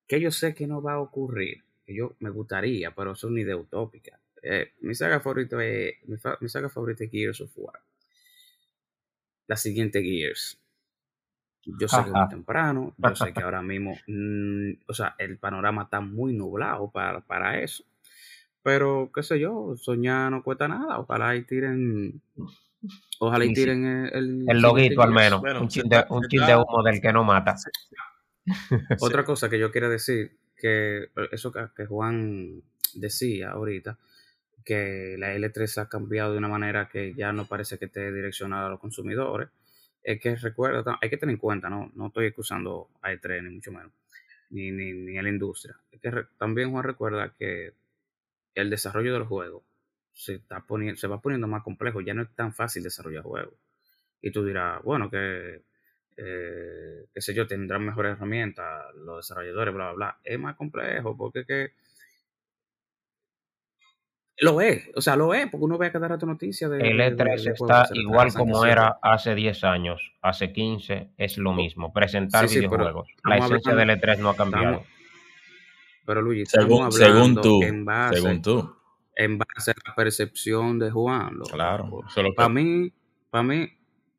que yo sé que no va a ocurrir, que yo me gustaría, pero eso es una idea utópica. Eh, mi saga favorita es mi, saga favorita es Gears of War. La siguiente Gears. Yo sé que es muy temprano, yo sé que ahora mismo, mm, o sea, el panorama está muy nublado para, para eso. Pero, qué sé yo, soñar no cuesta nada. Ojalá y tiren Ojalá y tiren el, el, loguito al menos. un chin de, un de humo del que no mata. Otra cosa que yo quiero decir, que eh, eso que, Juan decía ahorita, que la L3 ha cambiado de una manera que ya no parece que esté direccionada a los consumidores, es que recuerda, hay que tener en cuenta, no, no estoy acusando a E3 ni mucho menos, ni, ni, ni a la industria. Es que también Juan recuerda que el desarrollo del juego se, está poniendo, se va poniendo más complejo, ya no es tan fácil desarrollar juegos. Y tú dirás, bueno, que, eh, qué sé yo, tendrán mejores herramientas, los desarrolladores, bla, bla, bla. Es más complejo porque que... Lo es, o sea, lo es, porque uno ve a cada rato noticias de... El E3 está igual como era hace 10 años, hace 15, es lo mismo, presentar videojuegos. la esencia del E3 no ha cambiado. pero Luigi, según, según tú, según tú en base a la percepción de Juan. claro. Para mí, para mí,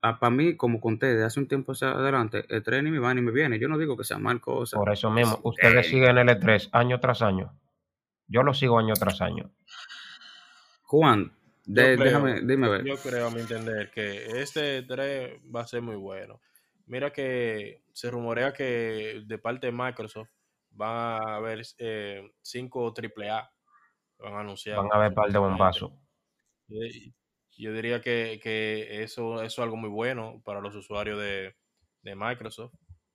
para mí, como conté de hace un tiempo hacia adelante, el tren ni me va ni me viene. Yo no digo que sea mal cosa. Por eso mismo, ustedes siguen el E3 año tras año. Yo lo sigo año tras año. Juan, déjame, dime ver. Yo creo, a mi entender, que este E3 va a ser muy bueno. Mira que se rumorea que de parte de Microsoft va a haber eh, cinco AAA van a anunciar. Van a ver par de bombazos. Yo diría que, eso, es algo muy bueno para los usuarios de, Microsoft,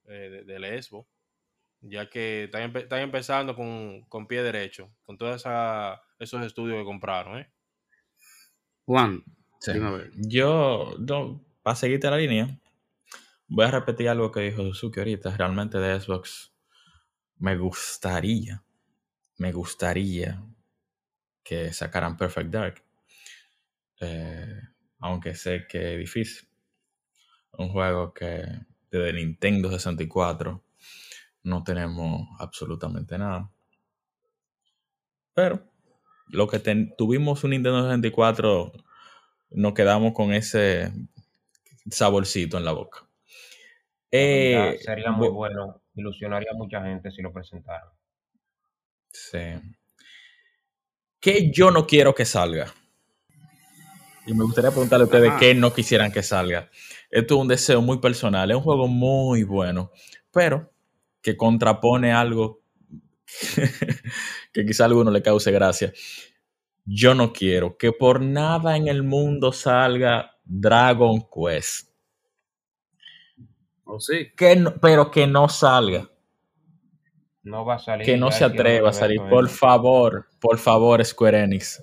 eh, de, del ya que están, empezando con, pie derecho, con todos esos estudios que compraron. ¿eh? Juan, yo, para seguirte la línea, voy a repetir algo que dijo Suzuki ahorita. Realmente de Xbox me gustaría, me gustaría que sacaran Perfect Dark. Eh, aunque sé que es difícil. Un juego que desde Nintendo 64 no tenemos absolutamente nada. Pero lo que tuvimos un Nintendo 64 nos quedamos con ese saborcito en la boca. Eh, sería muy bueno, ilusionaría a mucha gente si lo presentaran. Sí que yo no quiero que salga. Y me gustaría preguntarle a ustedes qué no quisieran que salga. Esto es un deseo muy personal. Es un juego muy bueno, pero que contrapone algo que quizá a alguno le cause gracia. Yo no quiero que por nada en el mundo salga Dragon Quest. ¿O sí? Que pero que no salga. No va a salir. Que no se atreva a salir. Por favor, por favor, Square Enix.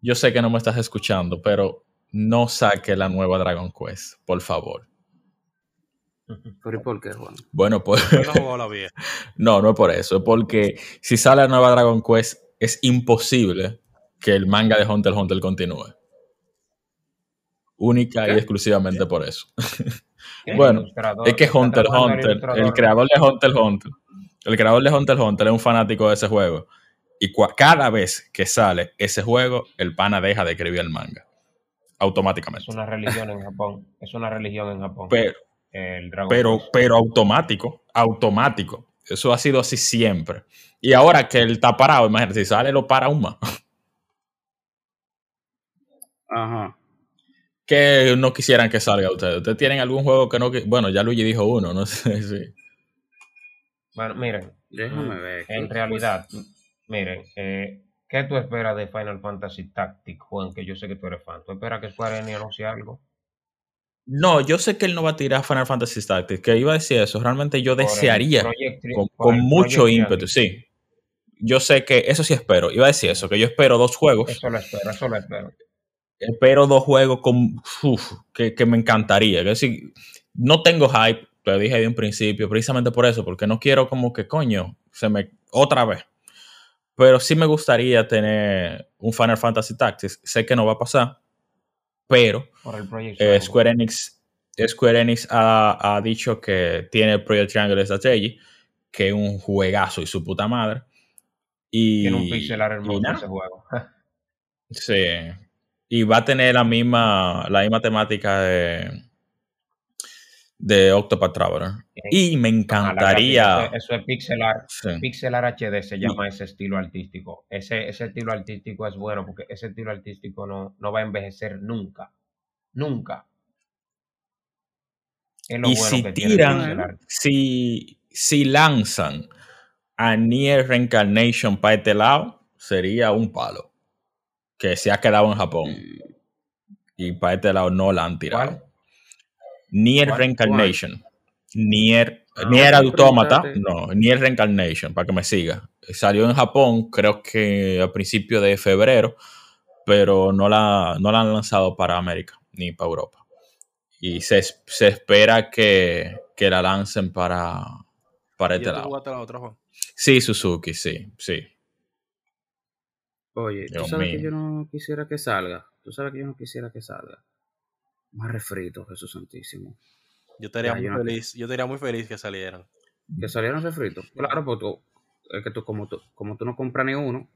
Yo sé que no me estás escuchando, pero no saque la nueva Dragon Quest, por favor. ¿Pero y por qué, Juan? Bueno, pues. no, no es por eso. Es porque si sale la nueva Dragon Quest, es imposible que el manga de Hunter x Hunter continúe. Única y exclusivamente por eso. bueno, es que Hunter x Hunter, el creador de Hunter x Hunter, el creador de Hunter x Hunter es un fanático de ese juego. Y cada vez que sale ese juego, el pana deja de escribir el manga. Automáticamente. Es una religión en Japón. Es una religión en Japón. Pero, pero, pero automático. Automático. Eso ha sido así siempre. Y ahora que él está parado, imagínate, si sale, lo para aún más. Ajá. Que no quisieran que salga ustedes. ¿Ustedes tienen algún juego que no... Bueno, ya Luigi dijo uno, no sé si... Bueno, miren, déjame mm, ver. En realidad, miren, eh, ¿qué tú esperas de Final Fantasy Tactic, Juan? Que yo sé que tú eres fan. ¿Tú esperas que Square Enix anuncie algo? No, yo sé que él no va a tirar Final Fantasy Tactics, que iba a decir eso. Realmente yo desearía con, mucho ímpetu, sí. Yo sé que eso sí espero. Iba a decir eso, que yo espero dos juegos. Eso lo espero, eso lo espero. Espero dos juegos con, que, me encantaría. Es decir, no tengo hype, te dije de un principio, precisamente por eso, porque no quiero como que coño, se me otra vez. Pero sí me gustaría tener un Final Fantasy Tactics. Sé que no va a pasar, pero eh, Square Enix, Square Enix ha, dicho que tiene el Project Triangle Strategy, que es un juegazo y su puta madre. Y, tiene un pixel hermoso ese juego. sí. Y va a tener la misma, la misma temática de, de Octopath Traveler. Y me encantaría. Eso, es pixel art. Pixel art HD se llama ese estilo artístico. Ese, ese estilo artístico es bueno porque ese estilo artístico no, no va a envejecer nunca. Nunca. y si tiran, si, si lanzan a Nier Reincarnation para este lado, sería un palo. Que se ha quedado en Japón. Y para este lado no la han tirado. Nier Reincarnation. Nier, ah, Nier Automata. No, Nier Reincarnation, para que me siga. Salió en Japón, creo que a principios de febrero, pero no la, no la han lanzado para América ni para Europa. Y se, espera que, la lancen para, para este lado. La otra, Sí, Suzuki, sí, sí. Oye, ¿tú sabes que yo no quisiera que salga? ¿Tú sabes que yo no quisiera que salga? Más refrito, Jesús Santísimo. Yo estaría muy feliz, yo estaría muy feliz que salieran. Que salieran refritos. Claro, pues tú, es que tú como tú, como tú no compras ni uno.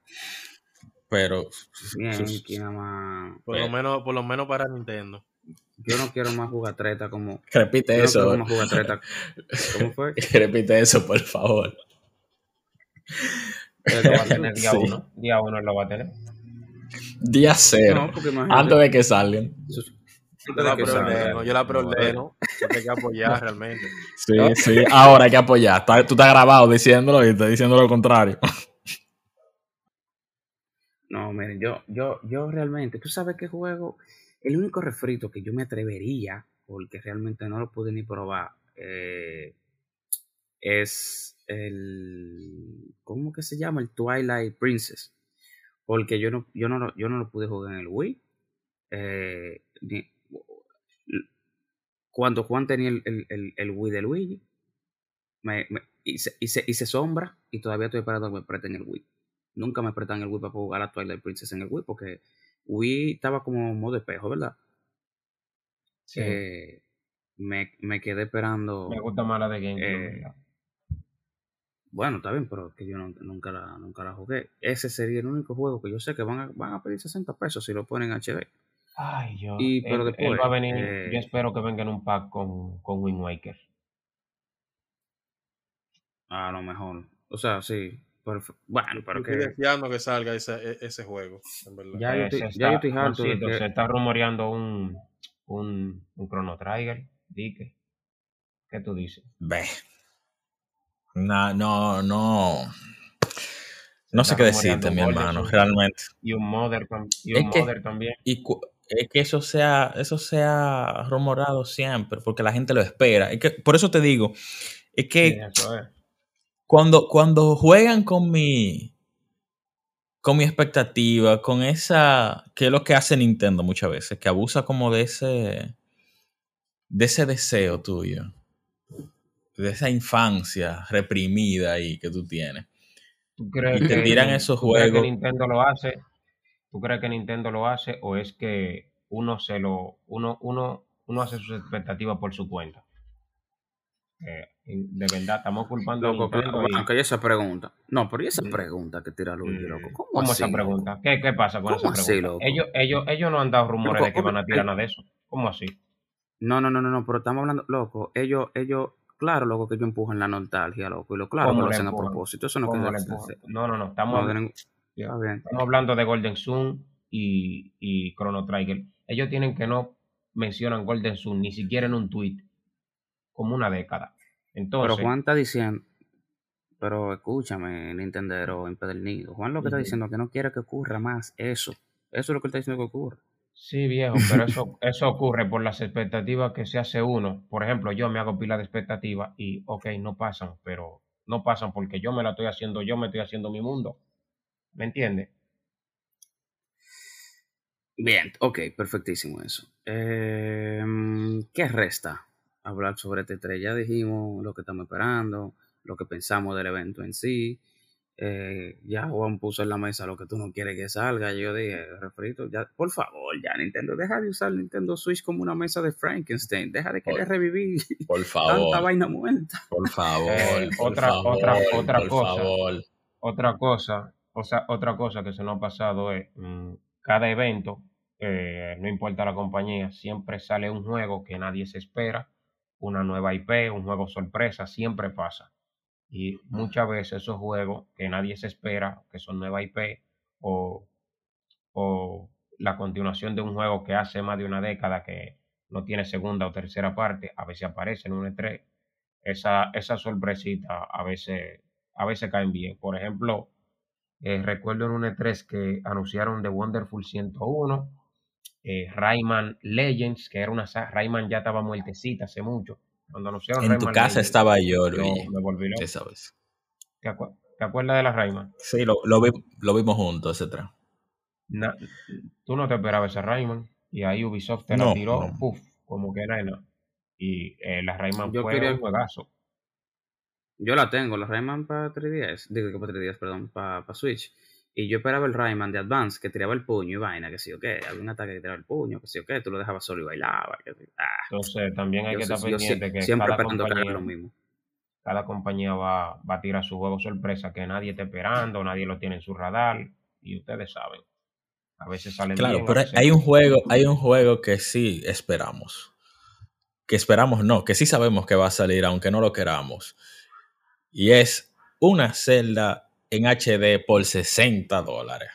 Pero bien, más, por lo menos, por lo menos para Nintendo. Yo no quiero más jugatreta como. Repite eso. No más jugatreta. ¿Cómo fue? Repite eso, por favor. Pero lo va a tener día 1. Día 1 lo va a tener. Día 0. antes de que salgan. Yo la preordeno, yo la preordeno. Hay que apoyar realmente. Sí, sí, ahora hay que apoyar. Tú estás grabado diciéndolo y estás diciendo lo contrario. No, miren, yo, yo, yo realmente, tú sabes qué juego, el único refrito que yo me atrevería, porque realmente no lo pude ni probar, eh, es el, ¿cómo que se llama? El Twilight Princess. Porque yo no, yo no, yo no lo pude jugar en el Wii. Eh, cuando Juan tenía el, el, el, Wii de Luigi, me, hice, hice, sombra y todavía estoy esperando que me presten el Wii. Nunca me prestan el Wii para jugar a Twilight Princess en el Wii porque Wii estaba como modo espejo, ¿verdad? Sí. Eh, me, me, quedé esperando. Me gusta más la de GameCube. Eh, bueno, está bien, pero que yo nunca, la, nunca la jugué. Ese sería el único juego que yo sé que van a, van a pedir 60 pesos si lo ponen en HD. Ay, yo. Y, pero después, va a venir. Eh, yo espero que venga en un pack con, con Wind Waker. A lo mejor. O sea, sí. bueno, pero que. Estoy deseando que salga ese, e, ese juego, en verdad. Ya, yo, estoy, ya estoy harto. Se está rumoreando un, un, un Chrono Trigger. Dique. ¿Qué tú dices? Ve. No, no, no. No sé qué decirte, mi hermano, realmente. Y un Mother, y un mother también. Y, es que eso sea, eso sea rumorado siempre, porque la gente lo espera. Es que, por eso te digo, es que cuando, cuando juegan con mi, con mi expectativa, con esa, que es lo que hace Nintendo muchas veces, que abusa como de ese, de ese deseo tuyo, de esa infancia reprimida ahí que tú tienes. ¿Tú crees y te tiran esos juegos. que Nintendo lo hace ¿Tú crees que Nintendo lo hace o es que uno se lo, uno, uno, uno hace sus expectativas por su cuenta? Eh, de verdad, estamos culpando a Nintendo. Aunque hay esa pregunta. No, pero ¿y esa pregunta que tira Luigi, loco? ¿Cómo, ¿Cómo esa pregunta? ¿Qué, ¿Qué, pasa con esa pregunta? ellos, ellos, ellos no han dado rumores de que van a tirar nada de eso. ¿Cómo así? No, no, no, no, no, pero estamos hablando, loco, ellos, ellos, claro, loco, que ellos empujan la nostalgia, loco, y lo claro que lo hacen a propósito. Eso no No, no, no, estamos, Estamos hablando de Golden Sun y, y Chrono Trigger. Ellos tienen que no mencionan Golden Sun ni siquiera en un tweet como una década. Entonces, pero Juan está diciendo, Pero escúchame, Nintendo empedernido. Juan lo que está diciendo que no quiere que ocurra más eso. Eso es lo que está diciendo que ocurra. Sí, viejo, pero eso, eso ocurre por las expectativas que se hace uno. Por ejemplo, yo me hago pila de expectativas y, ok, no pasan, pero no pasan porque yo me la estoy haciendo, yo me estoy haciendo mi mundo. ¿Me entiendes? Bien, ok, perfectísimo eso. Em, ¿Qué resta? Hablar sobre este 3. Ya dijimos lo que estamos esperando, lo que pensamos del evento en sí. Eh, ya Juan puso en la mesa lo que tú no quieres que salga. Yo dije, refrito, ya, por favor, ya Nintendo, deja de usar Nintendo Switch como una mesa de Frankenstein. Deja de querer revivir por favor, tanta vaina muerta. Por favor, eh, otra, otra, otra cosa. Otra cosa, o sea, otra cosa que se nos ha pasado es mm, cada evento, eh, no importa la compañía, siempre sale un juego que nadie se espera, una nueva IP, un juego sorpresa, siempre pasa. Y muchas veces esos juegos que nadie se espera, que son nueva IP o, o la continuación de un juego que hace más de una década que no tiene segunda o tercera parte, a veces aparece en un E3. Esa, esa sorpresita a veces, a veces caen bien. Por ejemplo, eh, recuerdo en un E3 que anunciaron The Wonderful 101, eh, Rayman Legends, que era una Rayman ya estaba muertecita hace mucho en tu casa estaba yo, Luis. ¿Qué sabes? ¿Te, acuerdas de la Rayman? Sí, lo, lo, lo vimos juntos, etc. tú no te esperabas esa Rayman. Y ahí Ubisoft te la tiró, como que era Y eh, la Rayman yo fue quería... un juegazo. Yo la tengo, la Rayman para 3DS. Digo que para 3DS, perdón, para, para Switch. Y yo esperaba el Rayman de Advance que tiraba el puño y vaina, que sí o qué, algún ataque que tiraba el puño, que sí o qué, tú lo dejabas solo y bailaba. Que, ah. Entonces también hay que estar pendiente que siempre cada compañía, lo mismo. cada compañía va, va a tirar su juego sorpresa que nadie está esperando, nadie lo tiene en su radar y ustedes saben. A veces salen Claro, pero hay un juego, hay un juego que sí esperamos. Que esperamos no, que sí sabemos que va a salir aunque no lo queramos. Y es una celda en HD por 60 dólares.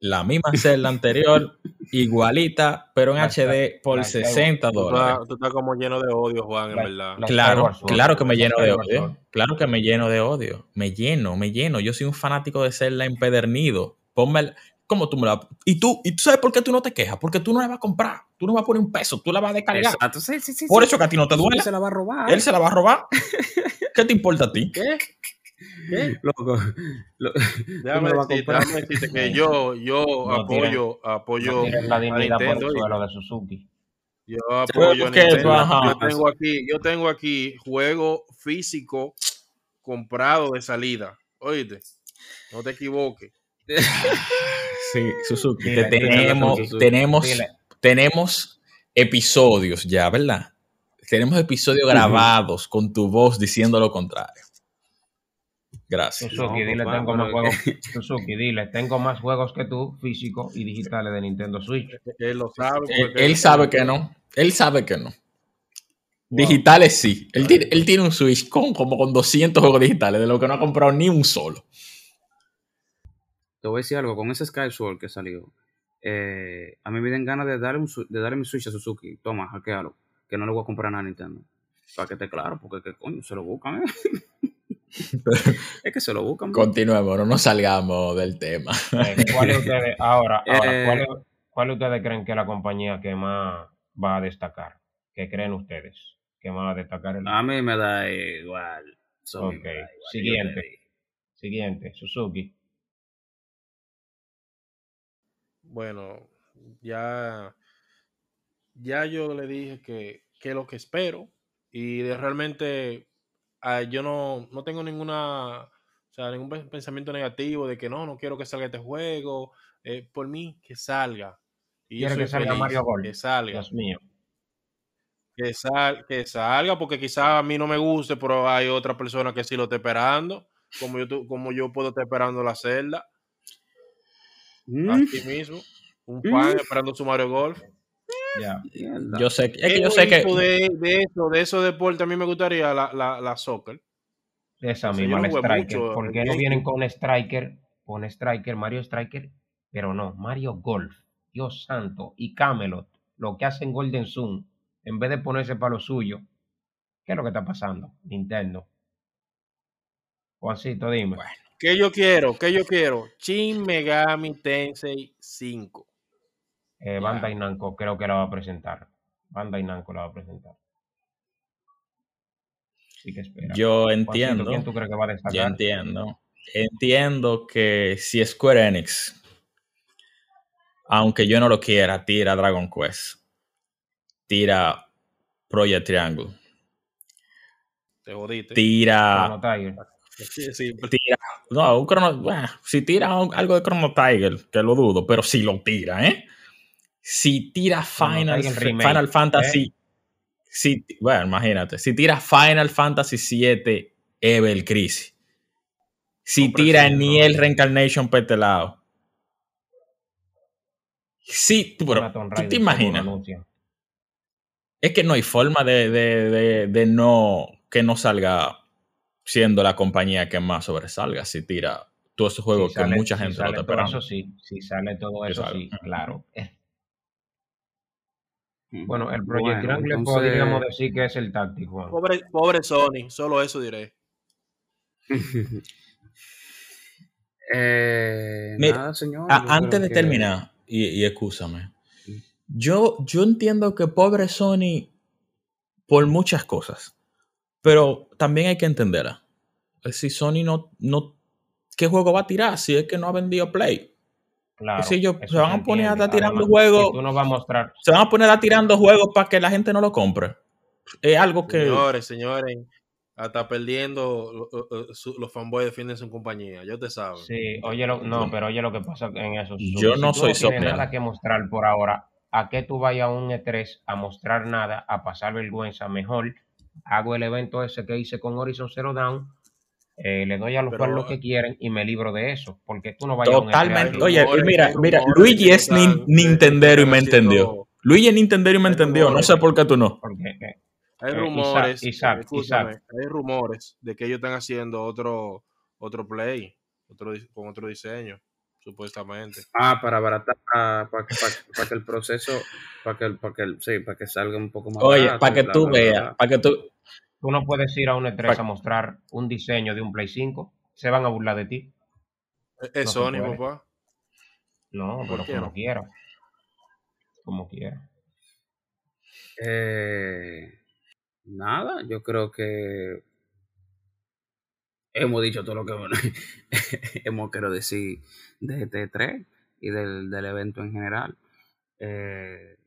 La misma celda anterior, igualita, pero en HD por 60 dólares. Tú estás, como lleno de odio, Juan, en verdad. Claro, claro que me lleno de odio. Claro que me lleno de odio. Me lleno, me lleno. Yo soy un fanático de Zelda empedernido. Ponme, ¿Cómo tú me la.? Y tú, ¿Y tú sabes por qué tú no te quejas? Porque tú no la vas a comprar. Tú no vas a poner un peso. Tú la vas a descargar. Exacto. Sí, sí, sí, por eso que a ti no te duele. Él se la va a robar. Él se la va a robar. ¿Qué te importa a ti? ¿Qué? Loco, déjame, decirte, que yo, yo apoyo, apoyo la dignidad por de Suzuki. Yo apoyo Yo tengo aquí, yo tengo aquí juego físico comprado de salida. Oíste, no te equivoques. Sí, Suzuki, tenemos, tenemos, tenemos episodios ya, ¿verdad? Tenemos episodios grabados con tu voz diciendo lo contrario. Gracias. Suzuki, dile, tengo más juegos. dile, tengo más juegos que tú, físicos y digitales de Nintendo Switch. Él lo sabe. Él, sabe que no. Él sabe que no. Digitales sí. Él tiene, él tiene, un Switch con como con 200 juegos digitales, de lo que no ha comprado ni un solo. Te voy a decir algo, con ese Skyward que salió, eh, a mí me dan ganas de darle, un, de darle mi Switch a Suzuki. Toma, hackealo, que no le voy a comprar nada a Nintendo. Para que esté claro, porque ¿qué coño, se lo buscan, ¿eh? es que se lo buscan. Continuemos, no nos salgamos del tema. Eh, ¿Cuál ustedes, ahora, eh, ¿cuál, ustedes creen que es la compañía que más va a destacar? ¿Qué creen ustedes que más va a destacar? A mí me da igual. Siguiente. Siguiente, Suzuki. Bueno, ya, ya yo le dije que, que es lo que espero y de realmente Ah, yo no, no tengo ninguna, o sea, ningún pensamiento negativo de que no, no quiero que salga este juego. Eh, por mí, que salga. Y quiero que salga Mario Gol. Que salga. Dios mío. Que, sal, que salga, porque quizás a mí no me guste, pero hay otra persona que sí lo está esperando. Como yo, como yo puedo estar esperando la celda. Mm. Aquí mismo. Un fan mm. esperando su Mario Golf. Yo sé, es que yo sé que. De, de, eso, de esos deportes, a mí me gustaría la, la, la soccer. Esa misma, la Striker. ¿Por qué no vienen con Striker? Con Striker, Mario Striker, pero no, Mario Golf. Dios santo. Y Camelot, lo que hacen Golden Zoom, en vez de ponerse para lo suyo, ¿qué es lo que está pasando? Nintendo. Juancito, dime. ¿Qué yo quiero? ¿Qué yo quiero? Shin Megami Tensei 5. Eh, Bandai Namco creo que la va a presentar. Bandai Namco la va a presentar. Sí que espera. Yo entiendo. ¿Quién tú crees que va a destacar? Yo entiendo. Entiendo que si Square Enix, aunque yo no lo quiera, tira Dragon Quest, tira Project Triangle. Te jodiste. Tira. Tira no, un bueno, si tira algo de Chrono Tiger, que lo dudo, pero si lo tira, ¿eh? Si tira Final, Final Fantasy. ¿eh? Si, bueno, imagínate. Si tira Final Fantasy VII Evel Crisis. Si tira Niel Reincarnation Petelado. Sí, pero ¿tú te imaginas? Es que no hay forma de, de, de, no que no salga siendo la compañía que más sobresalga si tira todos esos juegos que mucha gente no te espera. Eso sí, si sale todo eso, sí, claro. Bueno, el Project bueno, podríamos decir que es el táctico. Pobre, pobre Sony, solo eso diré. eh, nada, señor, antes de terminar, y, y escúchame, yo, yo entiendo que pobre Sony por muchas cosas, pero también hay que entenderla. Si Sony no, no, ¿qué juego va a tirar si es que no ha vendido Play? Claro, si ellos se van a poner a estar tirando juegos. Tú a mostrar. Se van a poner a tirando juegos para que la gente no lo compre. Es algo que. Señores, señores, hasta perdiendo los fanboys defienden su compañía. Yo te sabo. Sí, oye, no, pero oye lo que pasa en eso. Yo no soy no tienes nada que mostrar por ahora. ¿A qué tú vayas a un E3 a mostrar nada, a pasar vergüenza? Mejor hago el evento ese que hice con Horizon Zero Dawn eh, le doy a los lo que quieren y me libro de eso, porque tú no vayas Totalmente. A Oye, mira, mira, Luigi es Nintendero y me entendió. Luigi es Nintendero y me entendió, no sé por qué tú no. Eh, hay rumores, hay rumores de que ellos están haciendo otro otro play, otro con otro diseño, supuestamente. Ah, para abaratar, para, para, que el proceso, para que, para que, sí, para que salga un poco más. Oye, para que tú veas, para que tú, Tú no puedes ir a un E3 a mostrar un diseño de un Play 5. Se van a burlar de ti. Es Sony, papá. No, pero como quiera. Como quiera. Eh, nada, yo creo que hemos dicho todo lo que hemos querido decir de este E3 y del, evento en general. Eh,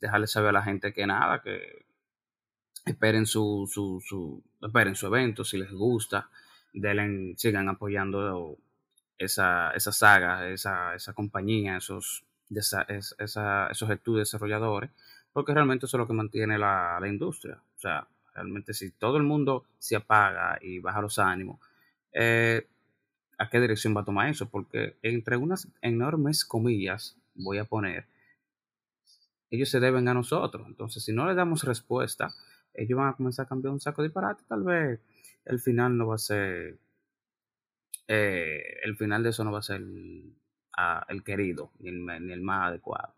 dejarle saber a la gente que nada, que esperen su, su, su, esperen su evento si les gusta, sigan apoyando esa, esa saga, esa, esa compañía, esos, esa, esos estudios desarrolladores, porque realmente eso es lo que mantiene la, la, industria. O sea, realmente si todo el mundo se apaga y baja los ánimos, eh, ¿a qué dirección va a tomar eso? Porque entre unas enormes comillas, voy a poner, ellos se deben a nosotros. Entonces, si no le damos respuesta, ellos van a comenzar a cambiar un saco de disparate, tal vez el final no va a ser, eh, el final de eso no va a ser el, querido, ni el, más adecuado.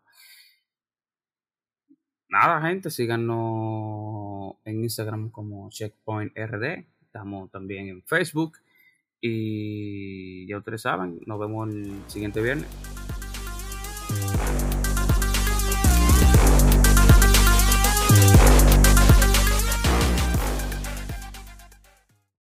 Nada, gente, síganos en Instagram como Checkpoint RD. Estamos también en Facebook. Y ya ustedes saben, nos vemos el siguiente viernes.